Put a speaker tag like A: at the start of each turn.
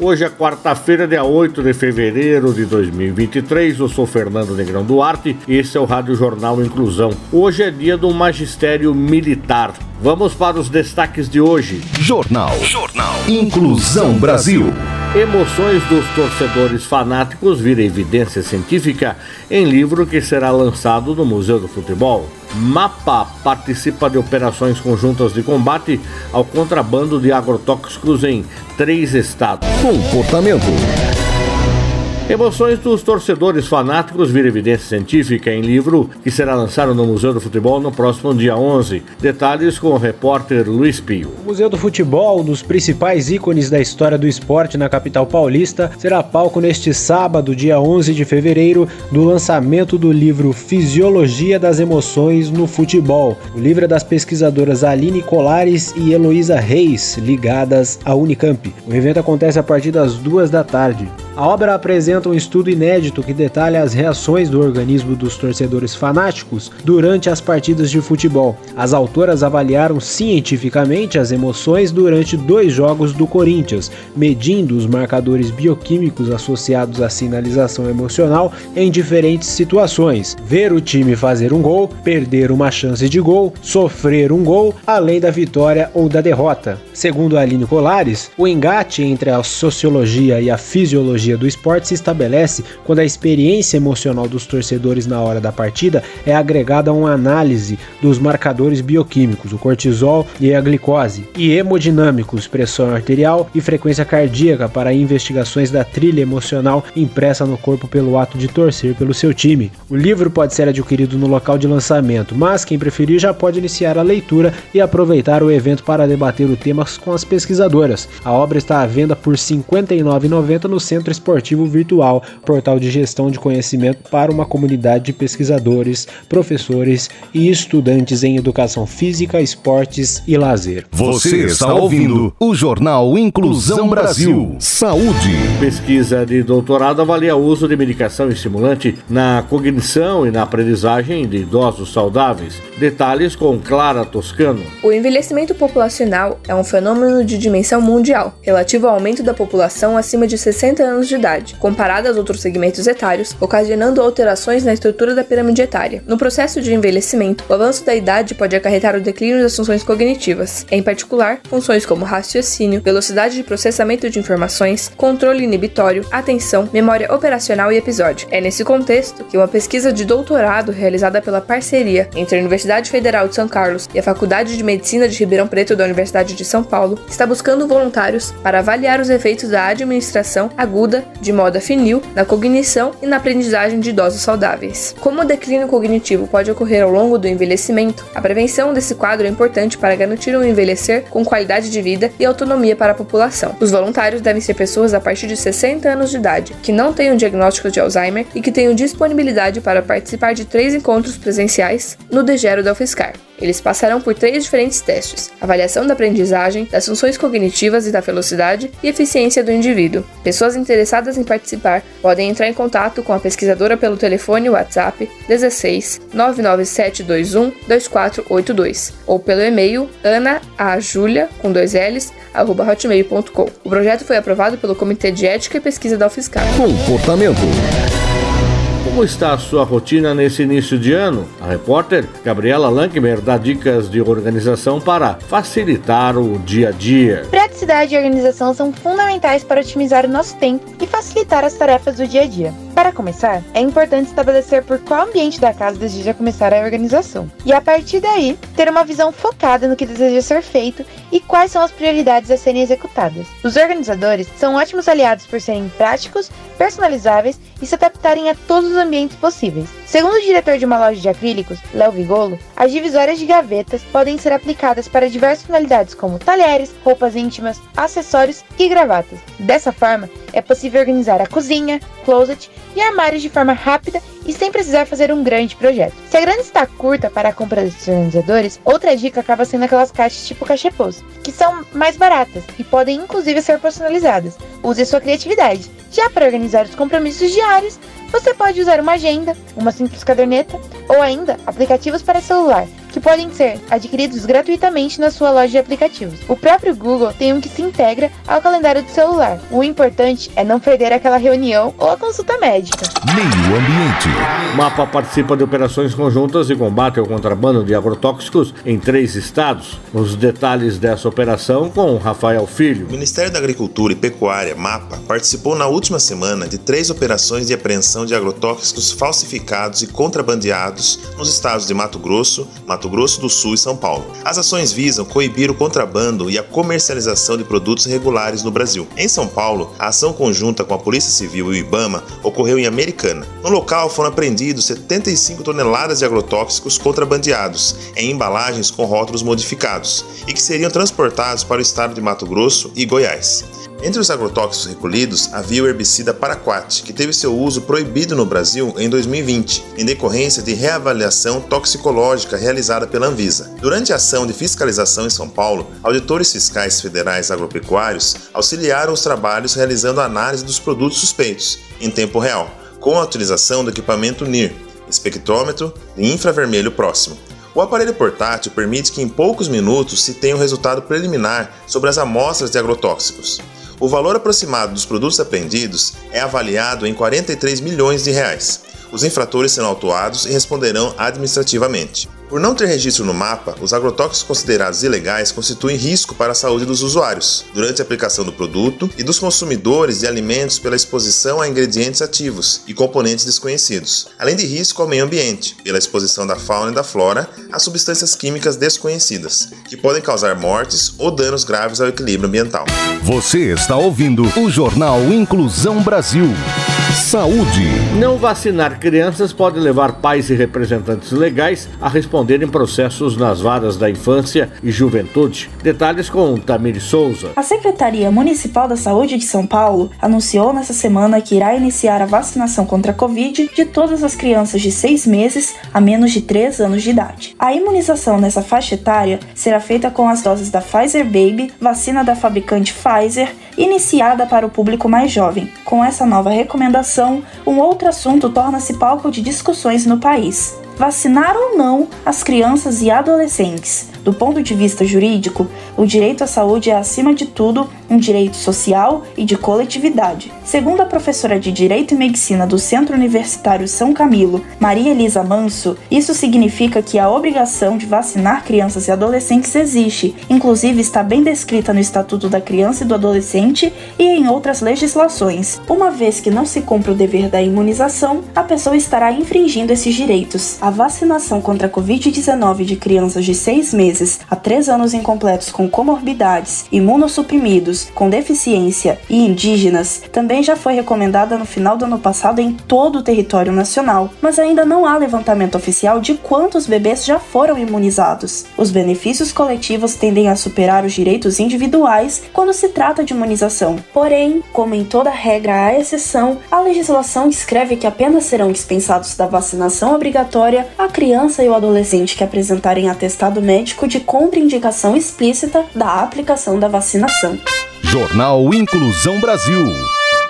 A: Hoje é quarta-feira, dia 8 de fevereiro de 2023. Eu sou Fernando Negrão Duarte e esse é o Rádio Jornal Inclusão. Hoje é dia do Magistério Militar. Vamos para os destaques de hoje.
B: Jornal. Jornal. Inclusão Brasil.
A: Emoções dos torcedores fanáticos vira evidência científica em livro que será lançado no Museu do Futebol. MAPA participa de operações conjuntas de combate ao contrabando de agrotóxicos em três estados.
B: Comportamento.
A: Emoções dos torcedores fanáticos vira evidência científica em livro que será lançado no Museu do Futebol no próximo dia 11. Detalhes com o repórter Luiz Pio.
C: O Museu do Futebol, um dos principais ícones da história do esporte na capital paulista, será palco neste sábado, dia 11 de fevereiro, do lançamento do livro Fisiologia das Emoções no Futebol. O livro é das pesquisadoras Aline Colares e Heloísa Reis, ligadas à Unicamp. O evento acontece a partir das duas da tarde. A obra apresenta um estudo inédito que detalha as reações do organismo dos torcedores fanáticos durante as partidas de futebol. As autoras avaliaram cientificamente as emoções durante dois jogos do Corinthians, medindo os marcadores bioquímicos associados à sinalização emocional em diferentes situações: ver o time fazer um gol, perder uma chance de gol, sofrer um gol, além da vitória ou da derrota. Segundo Aline Colares, o engate entre a sociologia e a fisiologia do esporte se estabelece quando a experiência emocional dos torcedores na hora da partida é agregada a uma análise dos marcadores bioquímicos, o cortisol e a glicose, e hemodinâmicos, pressão arterial e frequência cardíaca para investigações da trilha emocional impressa no corpo pelo ato de torcer pelo seu time. O livro pode ser adquirido no local de lançamento, mas quem preferir já pode iniciar a leitura e aproveitar o evento para debater o tema com as pesquisadoras. A obra está à venda por R$ 59,90 no Centro Esportivo Virtual, portal de gestão de conhecimento para uma comunidade de pesquisadores, professores e estudantes em educação física, esportes e lazer.
B: Você está ouvindo o Jornal Inclusão Brasil. Saúde.
A: Pesquisa de doutorado avalia o uso de medicação estimulante na cognição e na aprendizagem de idosos saudáveis. Detalhes com Clara Toscano.
D: O envelhecimento populacional é um fenômeno de dimensão mundial, relativo ao aumento da população acima de 60 anos de idade, comparada aos outros segmentos etários, ocasionando alterações na estrutura da pirâmide etária. No processo de envelhecimento, o avanço da idade pode acarretar o declínio das funções cognitivas, em particular, funções como raciocínio, velocidade de processamento de informações, controle inibitório, atenção, memória operacional e episódio. É nesse contexto que uma pesquisa de doutorado realizada pela parceria entre a Universidade Federal de São Carlos e a Faculdade de Medicina de Ribeirão Preto da Universidade de São Paulo está buscando voluntários para avaliar os efeitos da administração aguda de moda finil na cognição e na aprendizagem de idosos saudáveis. Como o declínio cognitivo pode ocorrer ao longo do envelhecimento, a prevenção desse quadro é importante para garantir um envelhecer com qualidade de vida e autonomia para a população. Os voluntários devem ser pessoas a partir de 60 anos de idade, que não tenham diagnóstico de Alzheimer e que tenham disponibilidade para participar de três encontros presenciais no Degero da UFSCar. Eles passarão por três diferentes testes: avaliação da aprendizagem, das funções cognitivas e da velocidade e eficiência do indivíduo. Pessoas interessadas em participar podem entrar em contato com a pesquisadora pelo telefone WhatsApp 16 99721 2482 ou pelo e-mail anaajulia com dois L's arroba hotmail.com. O projeto foi aprovado pelo Comitê de Ética e Pesquisa da UFSCar.
B: Comportamento.
A: Como está a sua rotina nesse início de ano? A repórter Gabriela Lankmer dá dicas de organização para facilitar o dia a dia.
E: Praticidade e organização são fundamentais para otimizar o nosso tempo e facilitar as tarefas do dia a dia. Para começar, é importante estabelecer por qual ambiente da casa deseja começar a organização. E a partir daí, ter uma visão focada no que deseja ser feito e quais são as prioridades a serem executadas. Os organizadores são ótimos aliados por serem práticos, personalizáveis e se adaptarem a todos os ambientes possíveis. Segundo o diretor de uma loja de acrílicos, Léo Vigolo, as divisórias de gavetas podem ser aplicadas para diversas finalidades como talheres, roupas íntimas, acessórios e gravatas. Dessa forma, é possível organizar a cozinha, closet e armários de forma rápida e sem precisar fazer um grande projeto. Se a grana está curta para a compra desses organizadores, outra dica acaba sendo aquelas caixas tipo cachepôs, que são mais baratas e podem inclusive ser personalizadas. Use sua criatividade. Já para organizar os compromissos diários, você pode usar uma agenda, uma simples caderneta ou ainda aplicativos para celular que podem ser adquiridos gratuitamente na sua loja de aplicativos. O próprio Google tem um que se integra ao calendário do celular. O importante é não perder aquela reunião ou a consulta médica.
B: Meio Ambiente.
A: MAPA participa de operações conjuntas de combate ao contrabando de agrotóxicos em três estados. Os detalhes dessa operação com Rafael Filho.
F: O Ministério da Agricultura e Pecuária, MAPA, participou na última semana de três operações de apreensão de agrotóxicos falsificados e contrabandeados nos estados de Mato Grosso, Mato Mato Grosso do Sul e São Paulo. As ações visam coibir o contrabando e a comercialização de produtos irregulares no Brasil. Em São Paulo, a ação conjunta com a Polícia Civil e o IBAMA ocorreu em Americana. No local foram apreendidos 75 toneladas de agrotóxicos contrabandeados em embalagens com rótulos modificados e que seriam transportados para o estado de Mato Grosso e Goiás. Entre os agrotóxicos recolhidos havia o herbicida Paraquat, que teve seu uso proibido no Brasil em 2020, em decorrência de reavaliação toxicológica realizada pela Anvisa. Durante a ação de fiscalização em São Paulo, auditores fiscais federais agropecuários auxiliaram os trabalhos realizando a análise dos produtos suspeitos, em tempo real, com a utilização do equipamento NIR, espectrômetro de infravermelho próximo. O aparelho portátil permite que em poucos minutos se tenha um resultado preliminar sobre as amostras de agrotóxicos. O valor aproximado dos produtos apreendidos é avaliado em 43 milhões de reais. Os infratores serão autuados e responderão administrativamente. Por não ter registro no mapa, os agrotóxicos considerados ilegais constituem risco para a saúde dos usuários durante a aplicação do produto e dos consumidores de alimentos pela exposição a ingredientes ativos e componentes desconhecidos, além de risco ao meio ambiente pela exposição da fauna e da flora a substâncias químicas desconhecidas, que podem causar mortes ou danos graves ao equilíbrio ambiental.
B: Você está ouvindo o Jornal Inclusão Brasil. Saúde.
A: Não vacinar crianças pode levar pais e representantes legais a responderem processos nas varas da infância e juventude. Detalhes com Tamir Souza.
G: A Secretaria Municipal da Saúde de São Paulo anunciou nessa semana que irá iniciar a vacinação contra a Covid de todas as crianças de 6 meses a menos de 3 anos de idade. A imunização nessa faixa etária será feita com as doses da Pfizer Baby, vacina da fabricante Pfizer, iniciada para o público mais jovem. Com essa nova recomendação, um outro assunto torna-se palco de discussões no país: vacinar ou não as crianças e adolescentes. Do ponto de vista jurídico, o direito à saúde é, acima de tudo, um direito social e de coletividade. Segundo a professora de Direito e Medicina do Centro Universitário São Camilo, Maria Elisa Manso, isso significa que a obrigação de vacinar crianças e adolescentes existe, inclusive está bem descrita no Estatuto da Criança e do Adolescente e em outras legislações. Uma vez que não se cumpre o dever da imunização, a pessoa estará infringindo esses direitos. A vacinação contra a Covid-19 de crianças de 6 meses a 3 anos incompletos com comorbidades, imunossuprimidos, com deficiência e indígenas também já foi recomendada no final do ano passado em todo o território nacional, mas ainda não há levantamento oficial de quantos bebês já foram imunizados. Os benefícios coletivos tendem a superar os direitos individuais quando se trata de imunização. Porém, como em toda regra há exceção, a legislação descreve que apenas serão dispensados da vacinação a criança e o adolescente que apresentarem atestado médico de contraindicação explícita da aplicação da vacinação.
B: Jornal Inclusão Brasil.